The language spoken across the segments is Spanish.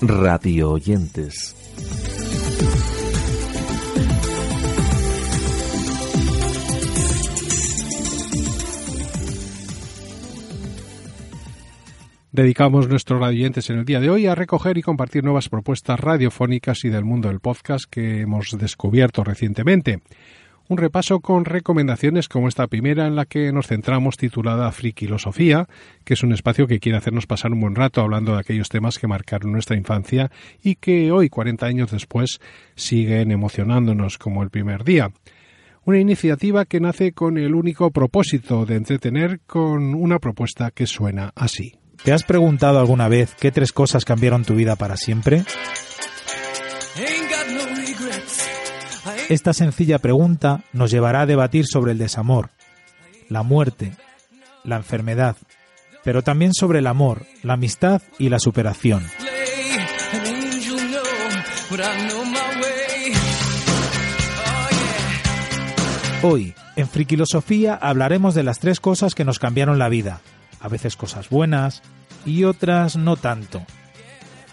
Radio oyentes. Dedicamos nuestros oyentes en el día de hoy a recoger y compartir nuevas propuestas radiofónicas y del mundo del podcast que hemos descubierto recientemente un repaso con recomendaciones como esta primera en la que nos centramos titulada Frikilosofía, que es un espacio que quiere hacernos pasar un buen rato hablando de aquellos temas que marcaron nuestra infancia y que hoy, 40 años después, siguen emocionándonos como el primer día. Una iniciativa que nace con el único propósito de entretener con una propuesta que suena así. ¿Te has preguntado alguna vez qué tres cosas cambiaron tu vida para siempre? Esta sencilla pregunta nos llevará a debatir sobre el desamor, la muerte, la enfermedad, pero también sobre el amor, la amistad y la superación. Hoy, en Frikilosofía, hablaremos de las tres cosas que nos cambiaron la vida, a veces cosas buenas y otras no tanto.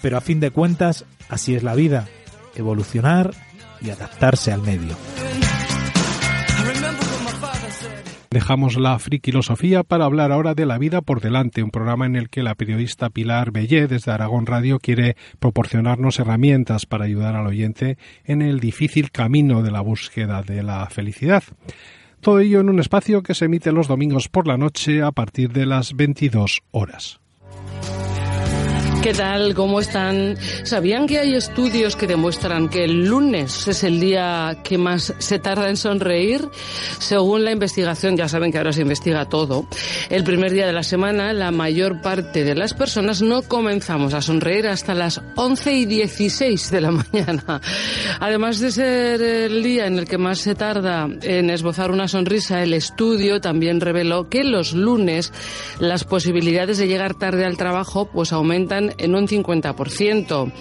Pero a fin de cuentas, así es la vida, evolucionar y adaptarse al medio. Dejamos la frikilosofía para hablar ahora de La vida por delante, un programa en el que la periodista Pilar Bellé desde Aragón Radio quiere proporcionarnos herramientas para ayudar al oyente en el difícil camino de la búsqueda de la felicidad. Todo ello en un espacio que se emite los domingos por la noche a partir de las 22 horas. ¿Qué tal? ¿Cómo están? ¿Sabían que hay estudios que demuestran que el lunes es el día que más se tarda en sonreír? Según la investigación, ya saben que ahora se investiga todo, el primer día de la semana la mayor parte de las personas no comenzamos a sonreír hasta las 11 y 16 de la mañana. Además de ser el día en el que más se tarda en esbozar una sonrisa, el estudio también reveló que los lunes las posibilidades de llegar tarde al trabajo pues aumentan en un 50%,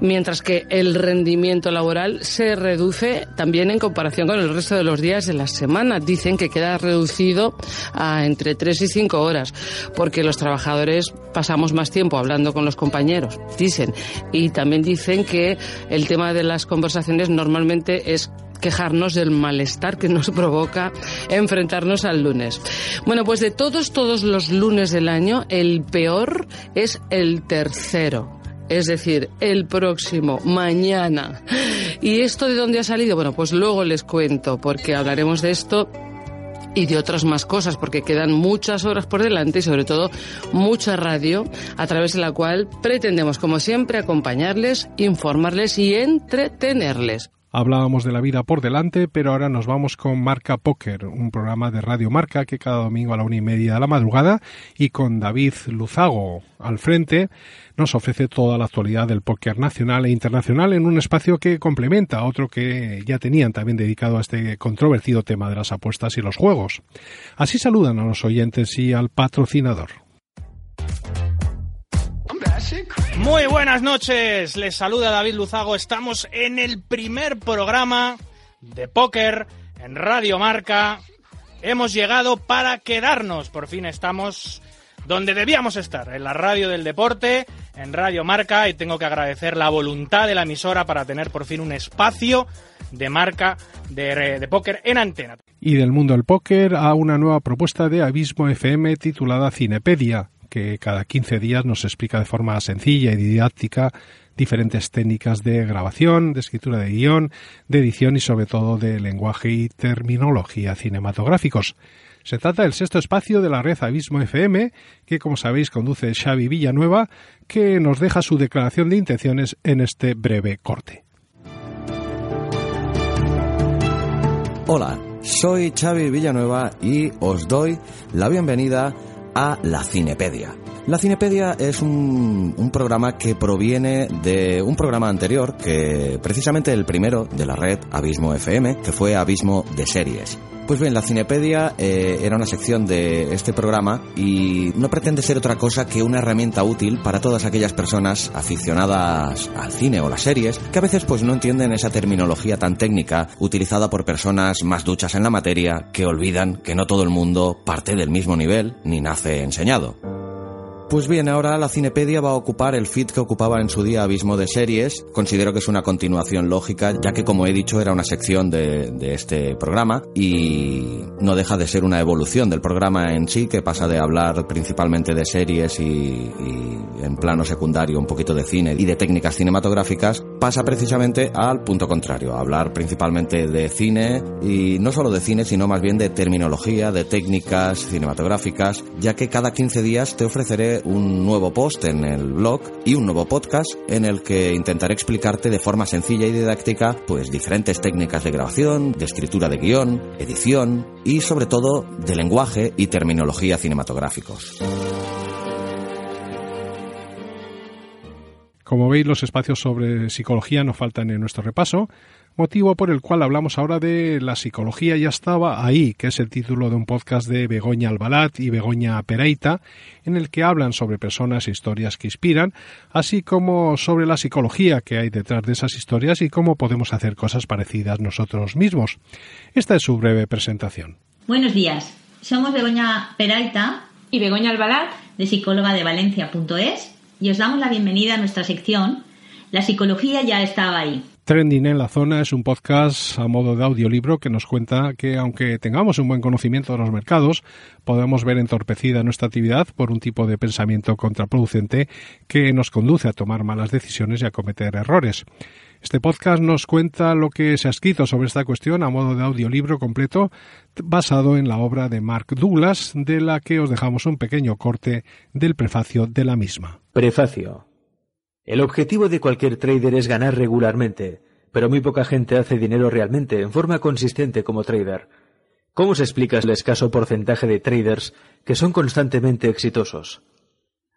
mientras que el rendimiento laboral se reduce también en comparación con el resto de los días de la semana. Dicen que queda reducido a entre 3 y 5 horas, porque los trabajadores pasamos más tiempo hablando con los compañeros, dicen. Y también dicen que el tema de las conversaciones normalmente es quejarnos del malestar que nos provoca enfrentarnos al lunes. Bueno, pues de todos, todos los lunes del año, el peor es el tercero es decir, el próximo, mañana. ¿Y esto de dónde ha salido? Bueno, pues luego les cuento, porque hablaremos de esto y de otras más cosas, porque quedan muchas horas por delante y sobre todo mucha radio, a través de la cual pretendemos, como siempre, acompañarles, informarles y entretenerles. Hablábamos de la vida por delante, pero ahora nos vamos con Marca Póker, un programa de Radio Marca que cada domingo a la una y media de la madrugada y con David Luzago al frente nos ofrece toda la actualidad del póker nacional e internacional en un espacio que complementa a otro que ya tenían también dedicado a este controvertido tema de las apuestas y los juegos. Así saludan a los oyentes y al patrocinador. Muy buenas noches, les saluda David Luzago. Estamos en el primer programa de póker en Radio Marca. Hemos llegado para quedarnos. Por fin estamos donde debíamos estar, en la radio del deporte, en Radio Marca, y tengo que agradecer la voluntad de la emisora para tener por fin un espacio de marca de, de póker en antena. Y del mundo del póker a una nueva propuesta de Abismo FM titulada Cinepedia que cada 15 días nos explica de forma sencilla y didáctica diferentes técnicas de grabación, de escritura de guion, de edición y sobre todo de lenguaje y terminología cinematográficos. Se trata del sexto espacio de la red Abismo FM, que como sabéis conduce Xavi Villanueva, que nos deja su declaración de intenciones en este breve corte. Hola, soy Xavi Villanueva y os doy la bienvenida a la Cinepedia. La Cinepedia es un, un, programa que proviene de un programa anterior, que precisamente el primero de la red Abismo FM, que fue Abismo de Series. Pues bien, la Cinepedia eh, era una sección de este programa y no pretende ser otra cosa que una herramienta útil para todas aquellas personas aficionadas al cine o las series que a veces pues no entienden esa terminología tan técnica utilizada por personas más duchas en la materia que olvidan que no todo el mundo parte del mismo nivel ni nace enseñado. Pues bien, ahora la Cinepedia va a ocupar el feed que ocupaba en su día Abismo de Series. Considero que es una continuación lógica, ya que como he dicho era una sección de, de, este programa y no deja de ser una evolución del programa en sí, que pasa de hablar principalmente de series y, en plano secundario un poquito de cine y de técnicas cinematográficas, pasa precisamente al punto contrario, a hablar principalmente de cine y no solo de cine, sino más bien de terminología, de técnicas cinematográficas, ya que cada 15 días te ofreceré un nuevo post en el blog y un nuevo podcast en el que intentaré explicarte de forma sencilla y didáctica pues diferentes técnicas de grabación, de escritura de guion, edición y sobre todo de lenguaje y terminología cinematográficos. Como veis, los espacios sobre psicología no faltan en nuestro repaso, motivo por el cual hablamos ahora de La psicología ya estaba ahí, que es el título de un podcast de Begoña Albalat y Begoña Pereita, en el que hablan sobre personas e historias que inspiran, así como sobre la psicología que hay detrás de esas historias y cómo podemos hacer cosas parecidas nosotros mismos. Esta es su breve presentación. Buenos días, somos Begoña Pereita y Begoña Albalat de psicóloga de Valencia.es y os damos la bienvenida a nuestra sección La psicología ya estaba ahí. Trending en la zona es un podcast a modo de audiolibro que nos cuenta que aunque tengamos un buen conocimiento de los mercados, podemos ver entorpecida nuestra actividad por un tipo de pensamiento contraproducente que nos conduce a tomar malas decisiones y a cometer errores. Este podcast nos cuenta lo que se ha escrito sobre esta cuestión a modo de audiolibro completo basado en la obra de Mark Douglas, de la que os dejamos un pequeño corte del prefacio de la misma. Prefacio. El objetivo de cualquier trader es ganar regularmente, pero muy poca gente hace dinero realmente en forma consistente como trader. ¿Cómo se explica el escaso porcentaje de traders que son constantemente exitosos?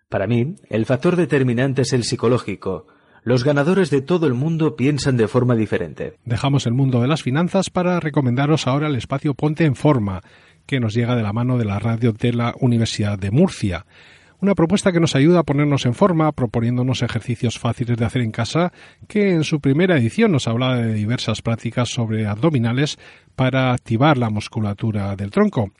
Para mí, el factor determinante es el psicológico, los ganadores de todo el mundo piensan de forma diferente. Dejamos el mundo de las finanzas para recomendaros ahora el espacio Ponte en Forma, que nos llega de la mano de la radio de la Universidad de Murcia. Una propuesta que nos ayuda a ponernos en forma, proponiéndonos ejercicios fáciles de hacer en casa, que en su primera edición nos hablaba de diversas prácticas sobre abdominales para activar la musculatura del tronco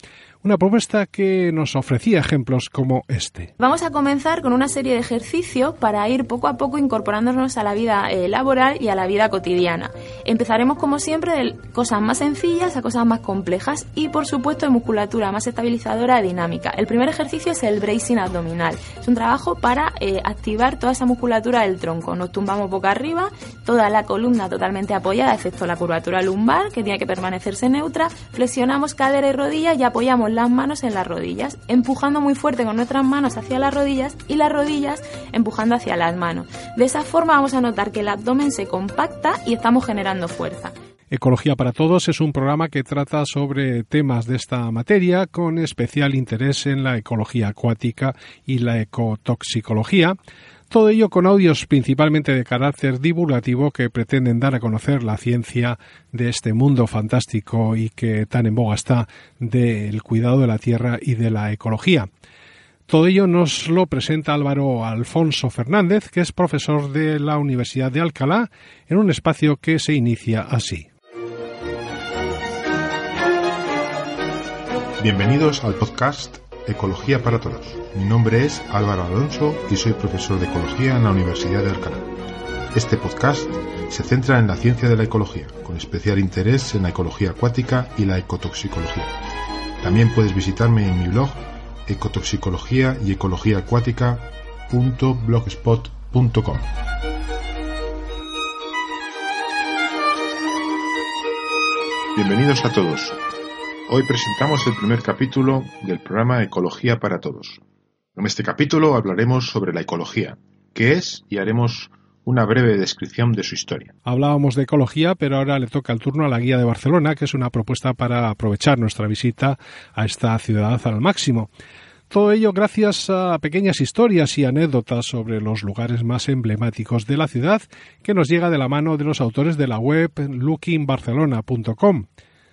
una propuesta que nos ofrecía ejemplos como este. Vamos a comenzar con una serie de ejercicios para ir poco a poco incorporándonos a la vida eh, laboral y a la vida cotidiana. Empezaremos como siempre de cosas más sencillas a cosas más complejas y por supuesto de musculatura más estabilizadora y dinámica. El primer ejercicio es el bracing abdominal. Es un trabajo para eh, activar toda esa musculatura del tronco. Nos tumbamos boca arriba, toda la columna totalmente apoyada, excepto la curvatura lumbar que tiene que permanecerse neutra. Flexionamos cadera y rodilla y apoyamos las manos en las rodillas, empujando muy fuerte con nuestras manos hacia las rodillas y las rodillas empujando hacia las manos. De esa forma vamos a notar que el abdomen se compacta y estamos generando fuerza. Ecología para Todos es un programa que trata sobre temas de esta materia con especial interés en la ecología acuática y la ecotoxicología. Todo ello con audios principalmente de carácter divulgativo que pretenden dar a conocer la ciencia de este mundo fantástico y que tan en boga está del cuidado de la tierra y de la ecología. Todo ello nos lo presenta Álvaro Alfonso Fernández, que es profesor de la Universidad de Alcalá, en un espacio que se inicia así. Bienvenidos al podcast Ecología para Todos. Mi nombre es Álvaro Alonso y soy profesor de Ecología en la Universidad de Alcalá. Este podcast se centra en la ciencia de la ecología, con especial interés en la ecología acuática y la ecotoxicología. También puedes visitarme en mi blog ecotoxicología y ecología acuática.blogspot.com. Bienvenidos a todos. Hoy presentamos el primer capítulo del programa Ecología para Todos. En este capítulo hablaremos sobre la ecología, qué es y haremos una breve descripción de su historia. Hablábamos de ecología, pero ahora le toca el turno a la Guía de Barcelona, que es una propuesta para aprovechar nuestra visita a esta ciudad al máximo. Todo ello gracias a pequeñas historias y anécdotas sobre los lugares más emblemáticos de la ciudad que nos llega de la mano de los autores de la web lookingbarcelona.com.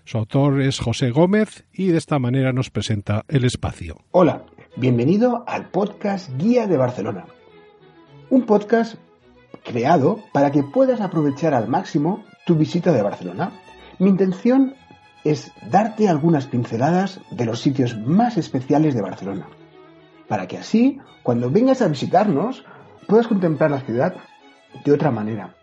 Su autor es José Gómez y de esta manera nos presenta el espacio. Hola, bienvenido al podcast Guía de Barcelona. Un podcast creado para que puedas aprovechar al máximo tu visita de Barcelona. Mi intención es darte algunas pinceladas de los sitios más especiales de Barcelona, para que así, cuando vengas a visitarnos, puedas contemplar la ciudad de otra manera,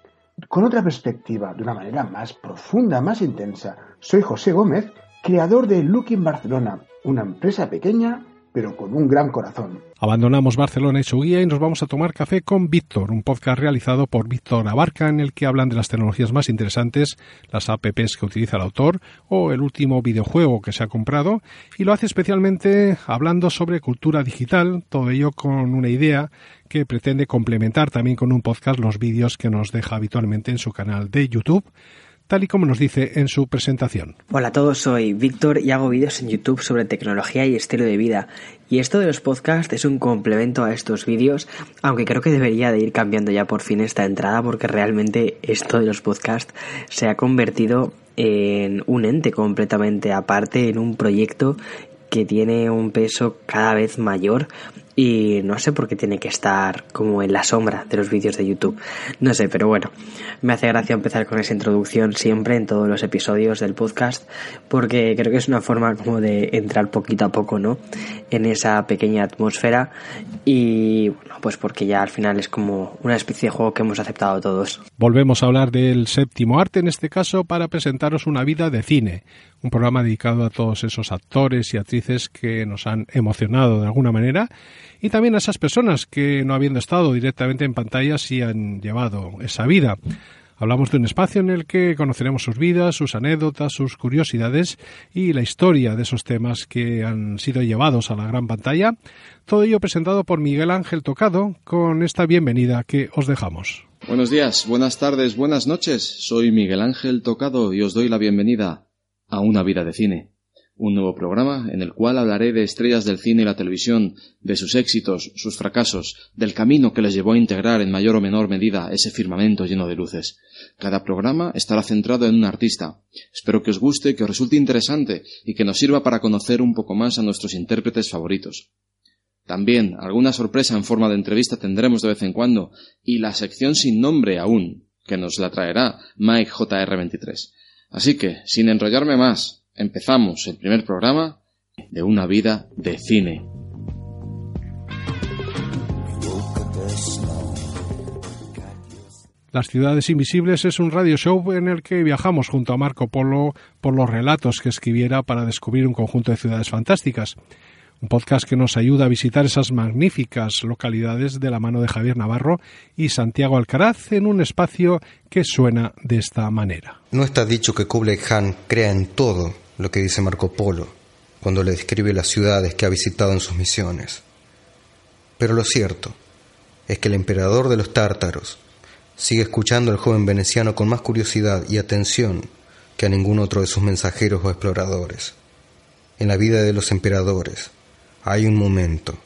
con otra perspectiva, de una manera más profunda, más intensa. Soy José Gómez, creador de Looking Barcelona, una empresa pequeña pero con un gran corazón. Abandonamos Barcelona y su guía y nos vamos a tomar café con Víctor, un podcast realizado por Víctor Abarca en el que hablan de las tecnologías más interesantes, las apps que utiliza el autor o el último videojuego que se ha comprado y lo hace especialmente hablando sobre cultura digital, todo ello con una idea que pretende complementar también con un podcast los vídeos que nos deja habitualmente en su canal de YouTube tal y como nos dice en su presentación. Hola a todos, soy Víctor y hago vídeos en YouTube sobre tecnología y estilo de vida. Y esto de los podcasts es un complemento a estos vídeos, aunque creo que debería de ir cambiando ya por fin esta entrada porque realmente esto de los podcasts se ha convertido en un ente completamente aparte, en un proyecto que tiene un peso cada vez mayor y no sé por qué tiene que estar como en la sombra de los vídeos de YouTube. No sé, pero bueno, me hace gracia empezar con esa introducción siempre en todos los episodios del podcast porque creo que es una forma como de entrar poquito a poco, ¿no? En esa pequeña atmósfera y bueno, pues porque ya al final es como una especie de juego que hemos aceptado todos. Volvemos a hablar del séptimo arte en este caso para presentaros una vida de cine, un programa dedicado a todos esos actores y actrices que nos han emocionado de alguna manera y también a esas personas que no habiendo estado directamente en pantalla sí han llevado esa vida. Hablamos de un espacio en el que conoceremos sus vidas, sus anécdotas, sus curiosidades y la historia de esos temas que han sido llevados a la gran pantalla. Todo ello presentado por Miguel Ángel Tocado con esta bienvenida que os dejamos. Buenos días, buenas tardes, buenas noches. Soy Miguel Ángel Tocado y os doy la bienvenida a una vida de cine un nuevo programa en el cual hablaré de estrellas del cine y la televisión, de sus éxitos, sus fracasos, del camino que les llevó a integrar en mayor o menor medida ese firmamento lleno de luces. Cada programa estará centrado en un artista. Espero que os guste, que os resulte interesante y que nos sirva para conocer un poco más a nuestros intérpretes favoritos. También alguna sorpresa en forma de entrevista tendremos de vez en cuando y la sección sin nombre aún, que nos la traerá Mike JR23. Así que, sin enrollarme más, empezamos el primer programa de una vida de cine. Las ciudades invisibles es un radio show en el que viajamos junto a Marco Polo por los relatos que escribiera para descubrir un conjunto de ciudades fantásticas. Un podcast que nos ayuda a visitar esas magníficas localidades de la mano de Javier Navarro y Santiago Alcaraz en un espacio que suena de esta manera. No está dicho que Kublai Khan crea en todo lo que dice Marco Polo cuando le describe las ciudades que ha visitado en sus misiones. Pero lo cierto es que el emperador de los tártaros sigue escuchando al joven veneciano con más curiosidad y atención que a ningún otro de sus mensajeros o exploradores. En la vida de los emperadores hay un momento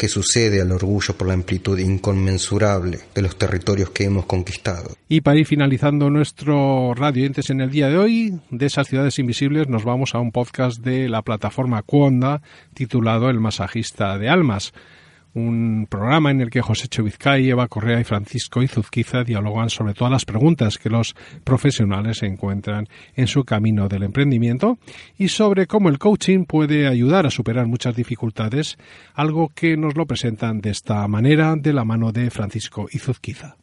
que sucede al orgullo por la amplitud inconmensurable de los territorios que hemos conquistado. Y para ir finalizando nuestro Radio Entes en el día de hoy, de esas ciudades invisibles nos vamos a un podcast de la plataforma Cuonda titulado El masajista de almas un programa en el que José Chovizcay, Eva Correa y Francisco Izuzquiza dialogan sobre todas las preguntas que los profesionales encuentran en su camino del emprendimiento y sobre cómo el coaching puede ayudar a superar muchas dificultades, algo que nos lo presentan de esta manera de la mano de Francisco Izuzquiza.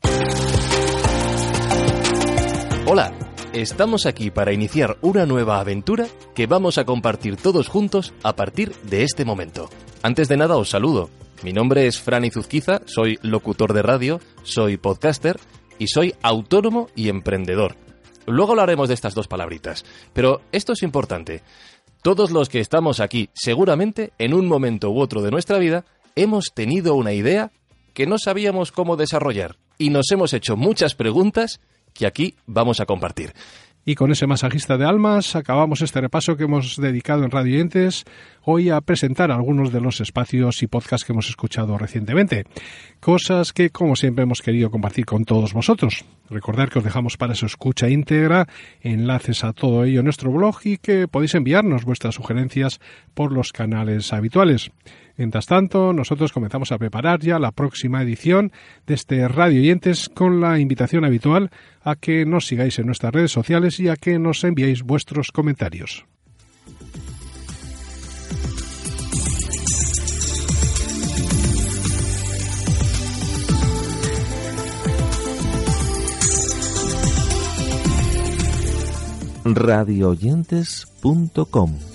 Hola, estamos aquí para iniciar una nueva aventura que vamos a compartir todos juntos a partir de este momento. Antes de nada os saludo. Mi nombre es Fran Izuzquiza, soy locutor de radio, soy podcaster y soy autónomo y emprendedor. Luego hablaremos de estas dos palabritas, pero esto es importante. Todos los que estamos aquí, seguramente, en un momento u otro de nuestra vida, hemos tenido una idea que no sabíamos cómo desarrollar. y nos hemos hecho muchas preguntas que aquí vamos a compartir. Y con ese masajista de almas acabamos este repaso que hemos dedicado en Radio Entes hoy a presentar algunos de los espacios y podcasts que hemos escuchado recientemente. Cosas que, como siempre, hemos querido compartir con todos vosotros. Recordar que os dejamos para su escucha íntegra enlaces a todo ello en nuestro blog y que podéis enviarnos vuestras sugerencias por los canales habituales. Mientras tanto, nosotros comenzamos a preparar ya la próxima edición de este Radio Oyentes con la invitación habitual a que nos sigáis en nuestras redes sociales y a que nos enviéis vuestros comentarios. radioyentes.com